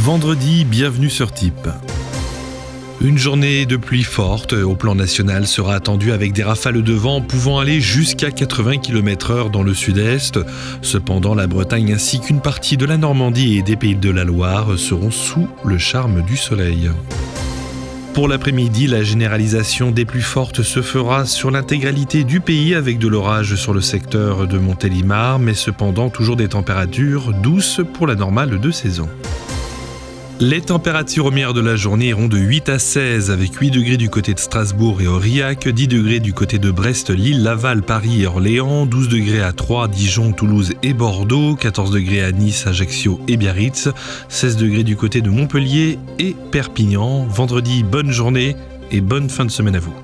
Vendredi, bienvenue sur Type. Une journée de pluie forte au plan national sera attendue avec des rafales de vent pouvant aller jusqu'à 80 km/h dans le sud-est. Cependant, la Bretagne ainsi qu'une partie de la Normandie et des pays de la Loire seront sous le charme du soleil. Pour l'après-midi, la généralisation des pluies fortes se fera sur l'intégralité du pays avec de l'orage sur le secteur de Montélimar, mais cependant toujours des températures douces pour la normale de saison. Les températures au de la journée iront de 8 à 16 avec 8 degrés du côté de Strasbourg et Aurillac, 10 degrés du côté de Brest, Lille, Laval, Paris et Orléans, 12 degrés à Troyes, Dijon, Toulouse et Bordeaux, 14 degrés à Nice, Ajaccio et Biarritz, 16 degrés du côté de Montpellier et Perpignan. Vendredi, bonne journée et bonne fin de semaine à vous.